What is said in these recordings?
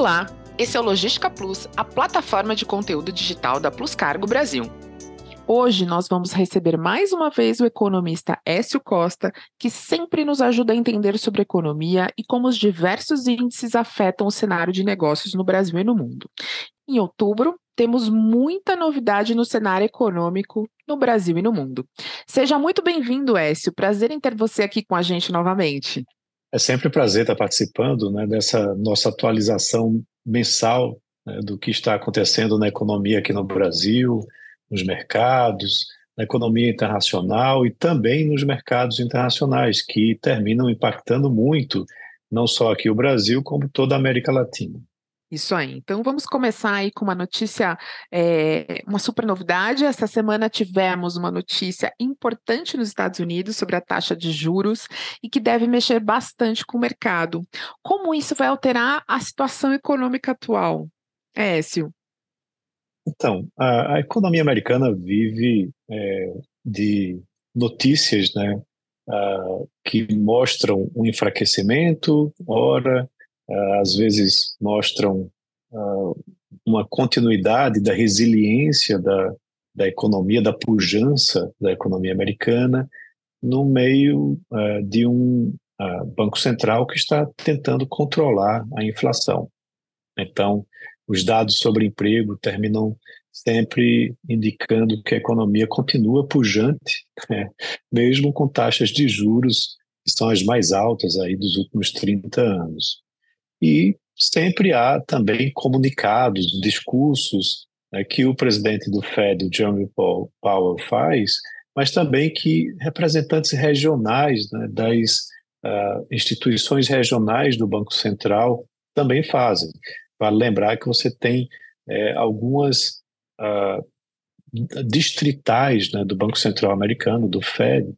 Olá, esse é o Logística Plus, a plataforma de conteúdo digital da Plus Cargo Brasil. Hoje nós vamos receber mais uma vez o economista Écio Costa, que sempre nos ajuda a entender sobre economia e como os diversos índices afetam o cenário de negócios no Brasil e no mundo. Em outubro, temos muita novidade no cenário econômico no Brasil e no mundo. Seja muito bem-vindo, Écio. Prazer em ter você aqui com a gente novamente. É sempre um prazer estar participando né, dessa nossa atualização mensal né, do que está acontecendo na economia aqui no Brasil, nos mercados, na economia internacional e também nos mercados internacionais, que terminam impactando muito, não só aqui o Brasil, como toda a América Latina. Isso aí. Então vamos começar aí com uma notícia, é, uma super novidade. Essa semana tivemos uma notícia importante nos Estados Unidos sobre a taxa de juros e que deve mexer bastante com o mercado. Como isso vai alterar a situação econômica atual? Écio. Então, a, a economia americana vive é, de notícias, né, uh, que mostram um enfraquecimento, ora às vezes mostram uh, uma continuidade da resiliência da, da economia, da pujança da economia americana, no meio uh, de um Banco Central que está tentando controlar a inflação. Então, os dados sobre emprego terminam sempre indicando que a economia continua pujante, né? mesmo com taxas de juros que são as mais altas aí dos últimos 30 anos. E sempre há também comunicados, discursos né, que o presidente do Fed, o Jeremy Powell, faz, mas também que representantes regionais né, das uh, instituições regionais do Banco Central também fazem. Vale lembrar que você tem é, algumas uh, distritais né, do Banco Central Americano, do Fed,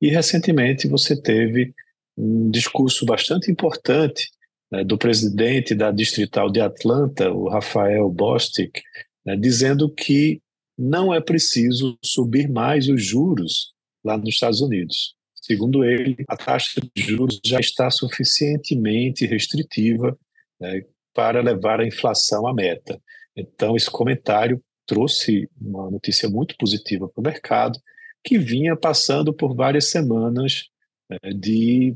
e recentemente você teve um discurso bastante importante né, do presidente da Distrital de Atlanta, o Rafael Bostic, né, dizendo que não é preciso subir mais os juros lá nos Estados Unidos. Segundo ele, a taxa de juros já está suficientemente restritiva né, para levar a inflação à meta. Então, esse comentário trouxe uma notícia muito positiva para o mercado, que vinha passando por várias semanas né, de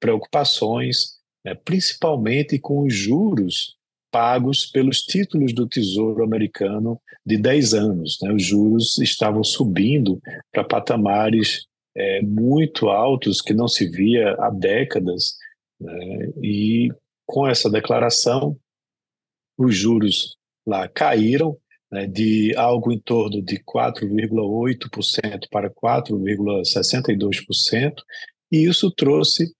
preocupações né, principalmente com os juros pagos pelos títulos do Tesouro Americano de 10 anos. Né? Os juros estavam subindo para patamares é, muito altos que não se via há décadas, né? e com essa declaração, os juros lá caíram né, de algo em torno de 4,8% para 4,62%, e isso trouxe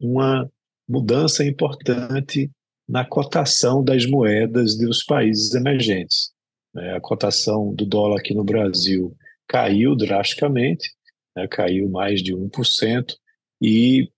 uma mudança importante na cotação das moedas dos países emergentes. Né? A cotação do dólar aqui no Brasil caiu drasticamente, né? caiu mais de 1%, e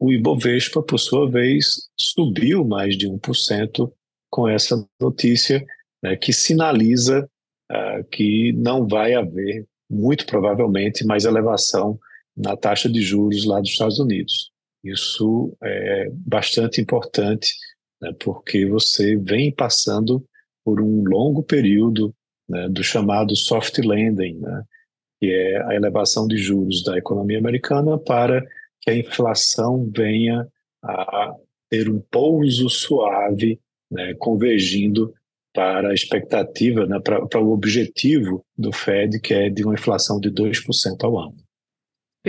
o Ibovespa, por sua vez, subiu mais de 1% com essa notícia né, que sinaliza uh, que não vai haver, muito provavelmente, mais elevação na taxa de juros lá dos Estados Unidos. Isso é bastante importante, né, porque você vem passando por um longo período né, do chamado soft landing, né, que é a elevação de juros da economia americana para que a inflação venha a ter um pouso suave, né, convergindo para a expectativa, né, para, para o objetivo do Fed, que é de uma inflação de 2% ao ano.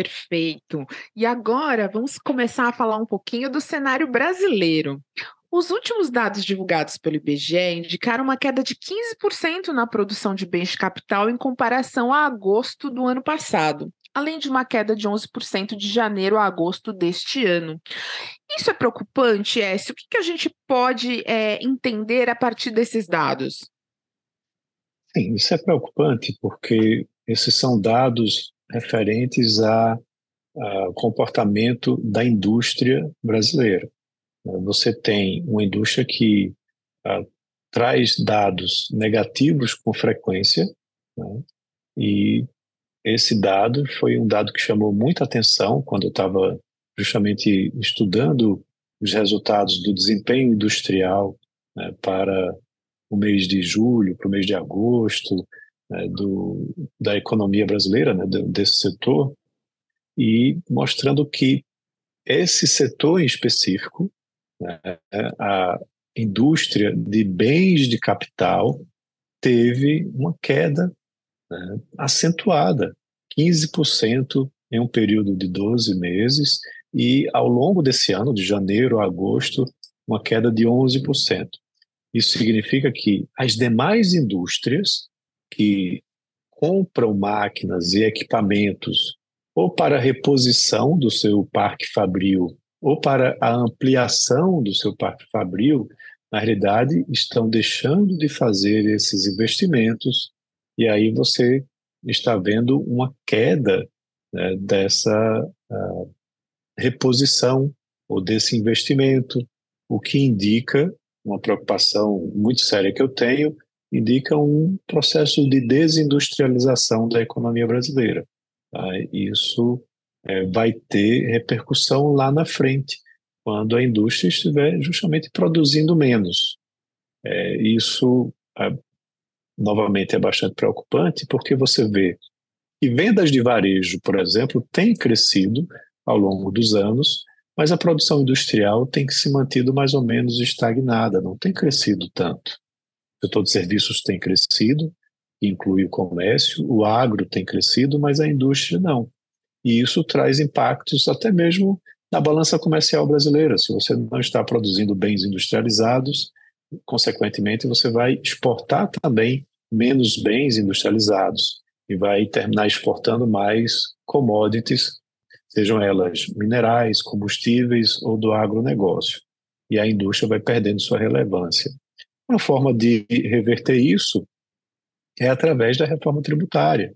Perfeito. E agora vamos começar a falar um pouquinho do cenário brasileiro. Os últimos dados divulgados pelo IBGE indicaram uma queda de 15% na produção de bens de capital em comparação a agosto do ano passado, além de uma queda de 11% de janeiro a agosto deste ano. Isso é preocupante, Écio? O que, que a gente pode é, entender a partir desses dados? Sim, isso é preocupante porque esses são dados referentes ao comportamento da indústria brasileira. Você tem uma indústria que uh, traz dados negativos com frequência, né? e esse dado foi um dado que chamou muita atenção quando eu estava justamente estudando os resultados do desempenho industrial né, para o mês de julho, para o mês de agosto, né, do, da economia brasileira, né, desse setor, e mostrando que esse setor em específico, né, a indústria de bens de capital, teve uma queda né, acentuada, 15% em um período de 12 meses, e ao longo desse ano, de janeiro a agosto, uma queda de 11%. Isso significa que as demais indústrias que compram máquinas e equipamentos ou para reposição do seu parque fabril ou para a ampliação do seu parque fabril, na realidade estão deixando de fazer esses investimentos. E aí você está vendo uma queda né, dessa uh, reposição ou desse investimento, o que indica uma preocupação muito séria que eu tenho, indica um processo de desindustrialização da economia brasileira. Tá? Isso é, vai ter repercussão lá na frente, quando a indústria estiver justamente produzindo menos. É, isso, é, novamente, é bastante preocupante, porque você vê que vendas de varejo, por exemplo, têm crescido ao longo dos anos, mas a produção industrial tem se mantido mais ou menos estagnada, não tem crescido tanto. O setor de serviços tem crescido, inclui o comércio, o agro tem crescido, mas a indústria não. E isso traz impactos até mesmo na balança comercial brasileira. Se você não está produzindo bens industrializados, consequentemente você vai exportar também menos bens industrializados e vai terminar exportando mais commodities sejam elas minerais, combustíveis ou do agronegócio. E a indústria vai perdendo sua relevância. Uma forma de reverter isso é através da reforma tributária.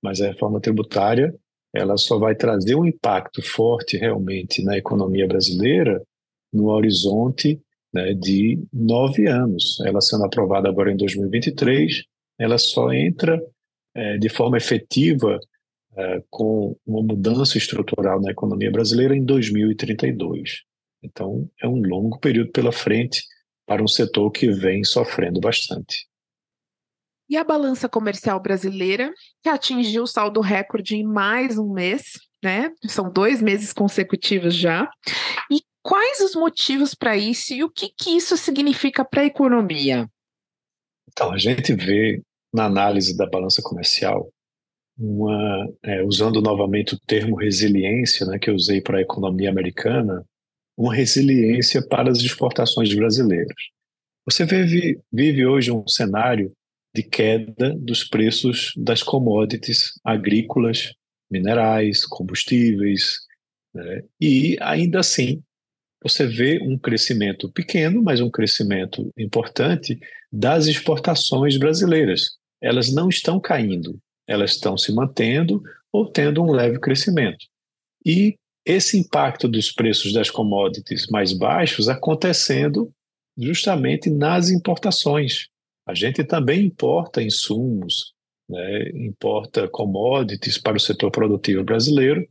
Mas a reforma tributária ela só vai trazer um impacto forte realmente na economia brasileira no horizonte né, de nove anos. Ela sendo aprovada agora em 2023, ela só entra é, de forma efetiva é, com uma mudança estrutural na economia brasileira em 2032. Então, é um longo período pela frente para um setor que vem sofrendo bastante. E a balança comercial brasileira, que atingiu o saldo recorde em mais um mês, né? São dois meses consecutivos já. E quais os motivos para isso e o que, que isso significa para a economia? Então, a gente vê na análise da balança comercial uma, é, usando novamente o termo resiliência, né, que eu usei para a economia americana, uma resiliência para as exportações brasileiras. Você vive, vive hoje um cenário de queda dos preços das commodities agrícolas, minerais, combustíveis, né, e ainda assim você vê um crescimento pequeno, mas um crescimento importante das exportações brasileiras. Elas não estão caindo, elas estão se mantendo ou tendo um leve crescimento. E esse impacto dos preços das commodities mais baixos acontecendo justamente nas importações. A gente também importa insumos, né, importa commodities para o setor produtivo brasileiro,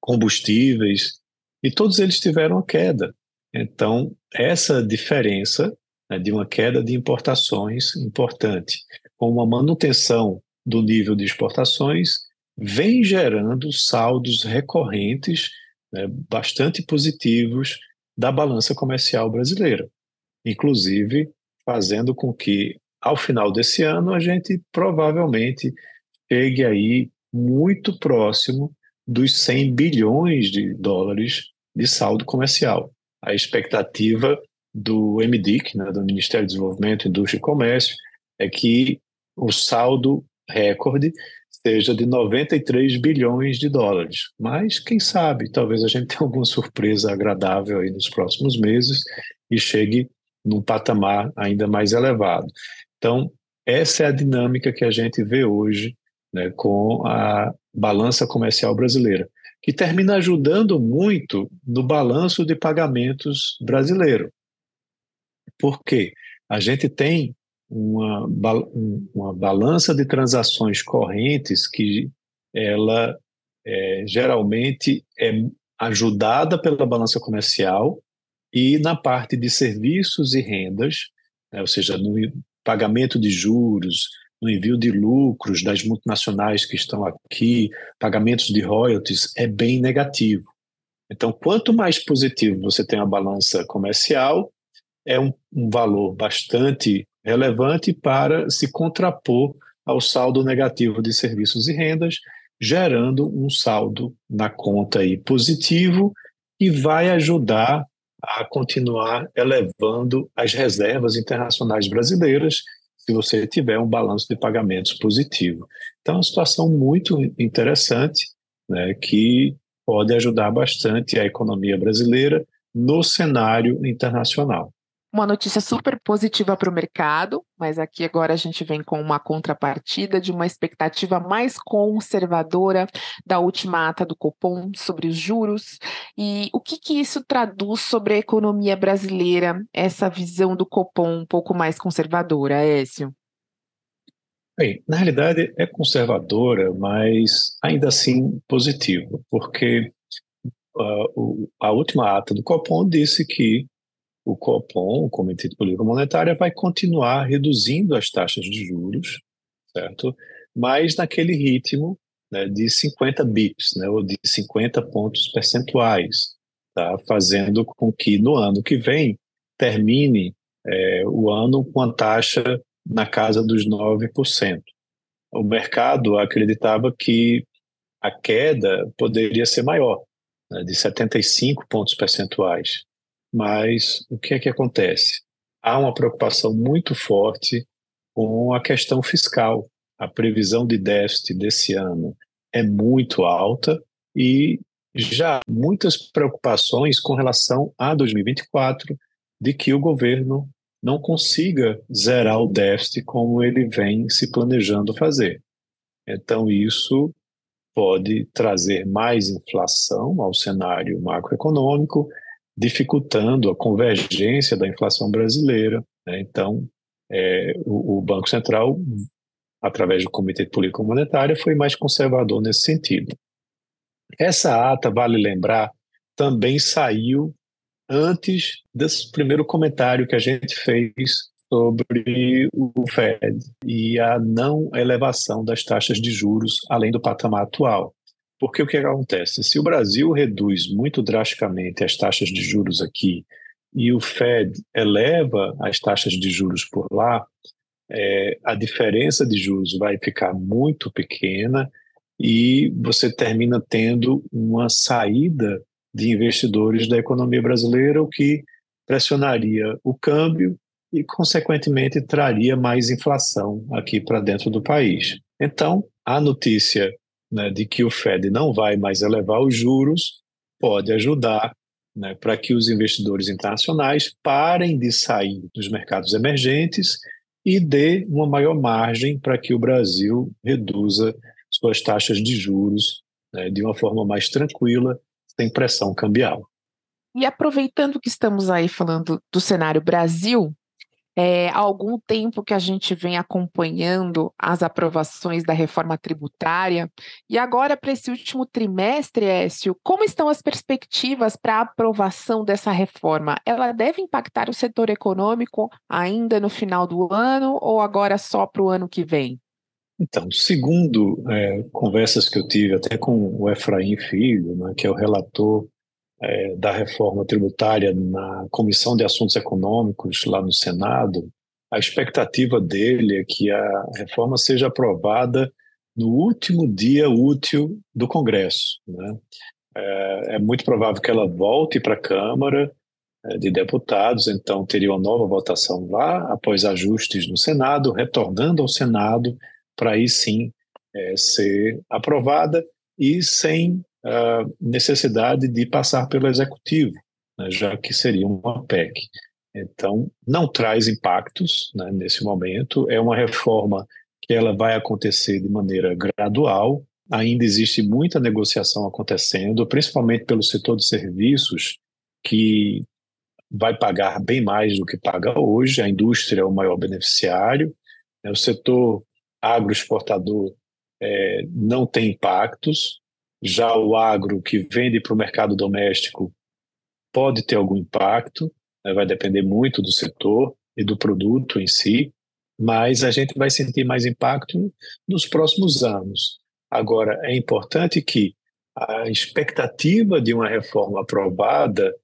combustíveis, e todos eles tiveram queda. Então, essa diferença né, de uma queda de importações importante, com uma manutenção do nível de exportações vem gerando saldos recorrentes né, bastante positivos da balança comercial brasileira, inclusive fazendo com que ao final desse ano a gente provavelmente chegue aí muito próximo dos 100 bilhões de dólares de saldo comercial. A expectativa do MDIC, né, do Ministério do Desenvolvimento, Indústria e Comércio, é que o saldo recorde seja de 93 bilhões de dólares. Mas quem sabe, talvez a gente tenha alguma surpresa agradável aí nos próximos meses e chegue num patamar ainda mais elevado. Então, essa é a dinâmica que a gente vê hoje né, com a balança comercial brasileira, que termina ajudando muito no balanço de pagamentos brasileiro. Por quê? A gente tem uma, uma balança de transações correntes que ela é, geralmente é ajudada pela balança comercial e na parte de serviços e rendas, né, ou seja, no pagamento de juros, no envio de lucros das multinacionais que estão aqui, pagamentos de royalties, é bem negativo. Então, quanto mais positivo você tem a balança comercial, é um, um valor bastante relevante para se contrapor ao saldo negativo de serviços e rendas, gerando um saldo na conta aí positivo e vai ajudar a continuar elevando as reservas internacionais brasileiras se você tiver um balanço de pagamentos positivo. Então, é uma situação muito interessante, né, que pode ajudar bastante a economia brasileira no cenário internacional uma notícia super positiva para o mercado, mas aqui agora a gente vem com uma contrapartida de uma expectativa mais conservadora da última ata do Copom sobre os juros. E o que, que isso traduz sobre a economia brasileira, essa visão do Copom um pouco mais conservadora, Écio? Bem, na realidade é conservadora, mas ainda assim positiva, porque uh, o, a última ata do Copom disse que o Copom, o Comitê de Política Monetária, vai continuar reduzindo as taxas de juros, certo? Mas naquele ritmo né, de 50 bips, né, ou de 50 pontos percentuais, tá? fazendo com que no ano que vem termine é, o ano com a taxa na casa dos 9%. O mercado acreditava que a queda poderia ser maior, né, de 75 pontos percentuais. Mas o que é que acontece? Há uma preocupação muito forte com a questão fiscal. A previsão de déficit desse ano é muito alta e já muitas preocupações com relação a 2024 de que o governo não consiga zerar o déficit como ele vem se planejando fazer. Então, isso pode trazer mais inflação ao cenário macroeconômico dificultando a convergência da inflação brasileira. Né? Então, é, o, o, Banco Central, através do Comitê de Política Monetária, foi mais conservador nesse sentido. Essa ata, vale lembrar, também saiu antes desse primeiro comentário que a gente fez sobre o Fed e a não elevação das taxas de juros além do patamar atual. Porque o que acontece? Se o Brasil reduz muito drasticamente as taxas de juros aqui e o Fed eleva as taxas de juros por lá, é, a diferença de juros vai ficar muito pequena e você termina tendo uma saída de investidores da economia brasileira, o que pressionaria o câmbio e, consequentemente, traria mais inflação aqui para dentro do país. Então, a notícia né, de que o Fed não vai mais elevar os juros pode ajudar né, para que os investidores internacionais parem de sair dos mercados emergentes e dê uma maior margem para que o Brasil reduza suas taxas de juros né, de uma forma mais tranquila, sem pressão cambial. E aproveitando que estamos aí falando do cenário Brasil, é, há algum tempo que a gente vem acompanhando as aprovações da reforma tributária, e agora, para esse último trimestre, Écio, como estão as perspectivas para a aprovação dessa reforma? Ela deve impactar o setor econômico ainda no final do ano ou agora só para o ano que vem? Então, segundo é, conversas que eu tive até com o Efraim Filho, né, que é o relator é, da reforma tributária na Comissão de Assuntos Econômicos lá no Senado, a expectativa dele é que a reforma seja aprovada no último dia útil do Congresso. Né? É, é muito provável que ela volte para a Câmara é, de Deputados, então teria uma nova votação lá, após ajustes no Senado, retornando ao Senado, para aí sim é, ser aprovada e sem necessidade de passar pelo executivo, né, já que seria uma PEC. Então, não traz impactos né, nesse momento, é uma reforma que ela vai acontecer de maneira gradual, ainda existe muita negociação acontecendo, principalmente pelo setor de serviços, que vai pagar bem mais do que paga hoje, a indústria é o maior beneficiário, né, o setor agroexportador é, não tem impactos, já o agro que vende para o mercado doméstico pode ter algum impacto, né, vai depender muito do setor e do produto em si, mas a gente vai sentir mais impacto nos próximos anos. Agora, é importante que a expectativa de uma reforma aprovada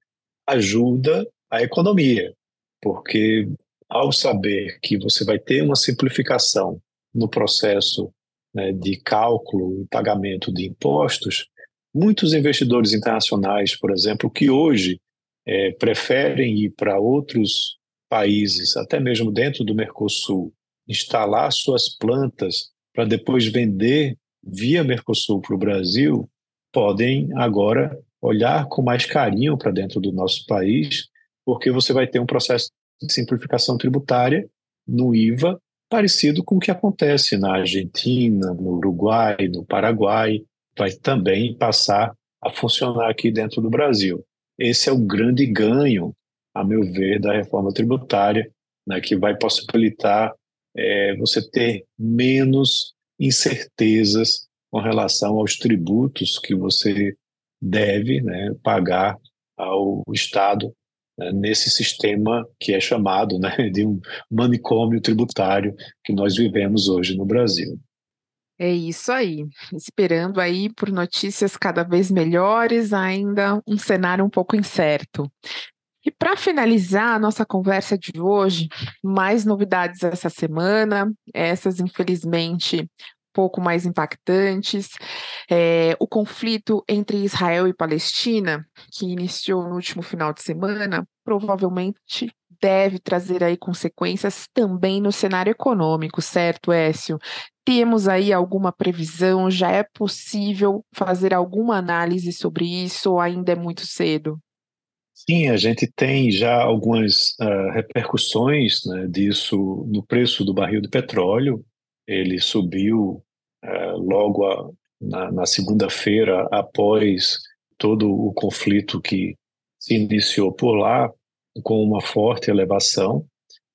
ajuda a economia, porque ao saber que você vai ter uma simplificação no processo né, de cálculo e pagamento de impostos, muitos investidores internacionais, por exemplo, que hoje é, preferem ir para outros países, até mesmo dentro do Mercosul, instalar suas plantas para depois vender via Mercosul para o Brasil, podem agora olhar com mais carinho para dentro do nosso país, porque você vai ter um processo de simplificação tributária no IVA parecido com o que acontece na Argentina, no Uruguai, no Paraguai, vai também passar a funcionar aqui dentro do Brasil. Esse é o grande ganho, a meu ver, da reforma tributária, né, que vai possibilitar é, você ter menos incertezas com relação aos tributos que você deve né, pagar ao Estado nesse sistema que é chamado né, de um manicômio tributário que nós vivemos hoje no Brasil. É isso aí. Esperando aí por notícias cada vez melhores, ainda um cenário um pouco incerto. E para finalizar a nossa conversa de hoje, mais novidades essa semana, essas infelizmente pouco mais impactantes. É, o conflito entre Israel e Palestina, que iniciou no último final de semana, provavelmente deve trazer aí consequências também no cenário econômico, certo, Écio? Temos aí alguma previsão? Já é possível fazer alguma análise sobre isso ou ainda é muito cedo? Sim, a gente tem já algumas uh, repercussões né, disso no preço do barril de petróleo. Ele subiu uh, logo a, na, na segunda-feira, após todo o conflito que se iniciou por lá, com uma forte elevação.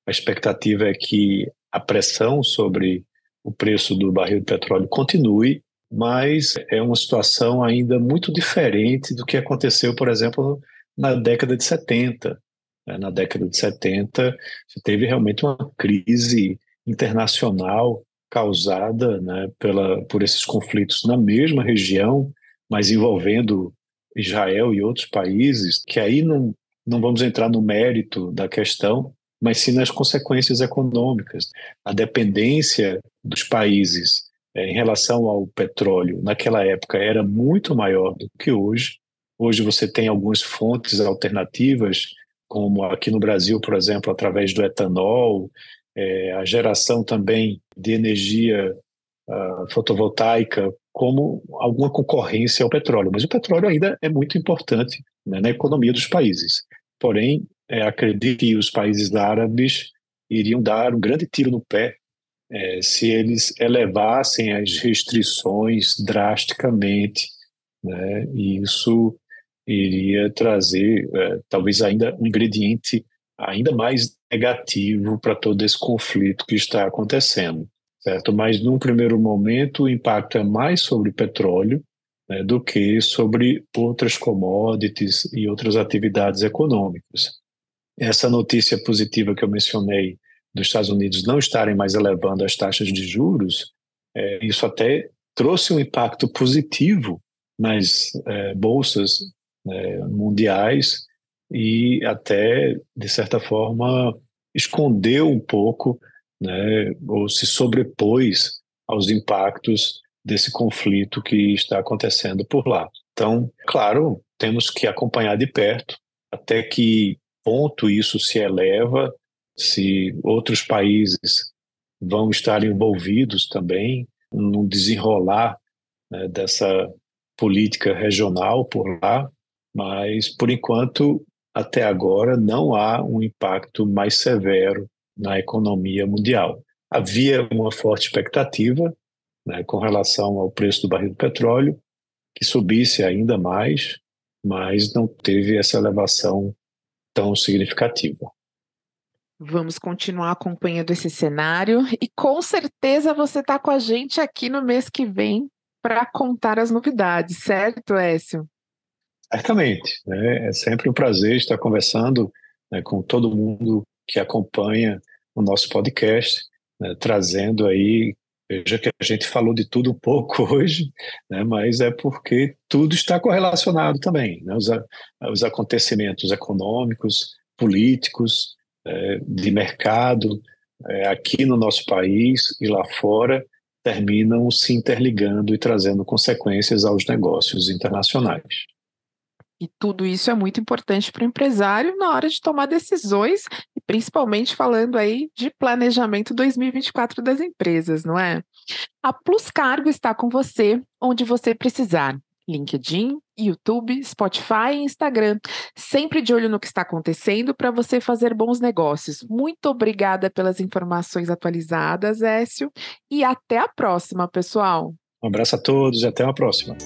A expectativa é que a pressão sobre o preço do barril de petróleo continue, mas é uma situação ainda muito diferente do que aconteceu, por exemplo, na década de 70. Né? Na década de 70, teve realmente uma crise internacional causada né, pela, por esses conflitos na mesma região, mas envolvendo Israel e outros países, que aí não, não vamos entrar no mérito da questão, mas sim nas consequências econômicas. A dependência dos países é, em relação ao petróleo naquela época era muito maior do que hoje. Hoje você tem algumas fontes alternativas, como aqui no Brasil, por exemplo, através do etanol, é, a geração também de energia uh, fotovoltaica como alguma concorrência ao petróleo. Mas o petróleo ainda é muito importante né, na economia dos países. Porém, é, acredito que os países árabes iriam dar um grande tiro no pé é, se eles elevassem as restrições drasticamente, né, e isso iria trazer é, talvez ainda um ingrediente ainda mais negativo para todo esse conflito que está acontecendo, certo? Mas num primeiro momento o impacto é mais sobre petróleo né, do que sobre outras commodities e outras atividades econômicas. Essa notícia positiva que eu mencionei dos Estados Unidos não estarem mais elevando as taxas de juros, é, isso até trouxe um impacto positivo nas é, bolsas é, mundiais e até, de certa forma, escondeu um pouco, né, ou se sobrepôs aos impactos desse conflito que está acontecendo por lá. Então, claro, temos que acompanhar de perto até que ponto isso se eleva, se outros países vão estar envolvidos também no desenrolar né, dessa política regional por lá, mas por enquanto até agora não há um impacto mais severo na economia mundial. Havia uma forte expectativa né, com relação ao preço do barril do petróleo, que subisse ainda mais, mas não teve essa elevação tão significativa. Vamos continuar acompanhando esse cenário e com certeza você está com a gente aqui no mês que vem para contar as novidades, certo, Écio? Certamente. Né? É sempre um prazer estar conversando né, com todo mundo que acompanha o nosso podcast, né, trazendo aí. Veja que a gente falou de tudo um pouco hoje, né, mas é porque tudo está correlacionado também. Né, os, os acontecimentos econômicos, políticos, é, de mercado, é, aqui no nosso país e lá fora, terminam se interligando e trazendo consequências aos negócios internacionais. E tudo isso é muito importante para o empresário na hora de tomar decisões, e principalmente falando aí de planejamento 2024 das empresas, não é? A Plus Cargo está com você onde você precisar. LinkedIn, YouTube, Spotify e Instagram. Sempre de olho no que está acontecendo para você fazer bons negócios. Muito obrigada pelas informações atualizadas, Écio, e até a próxima, pessoal. Um abraço a todos e até a próxima.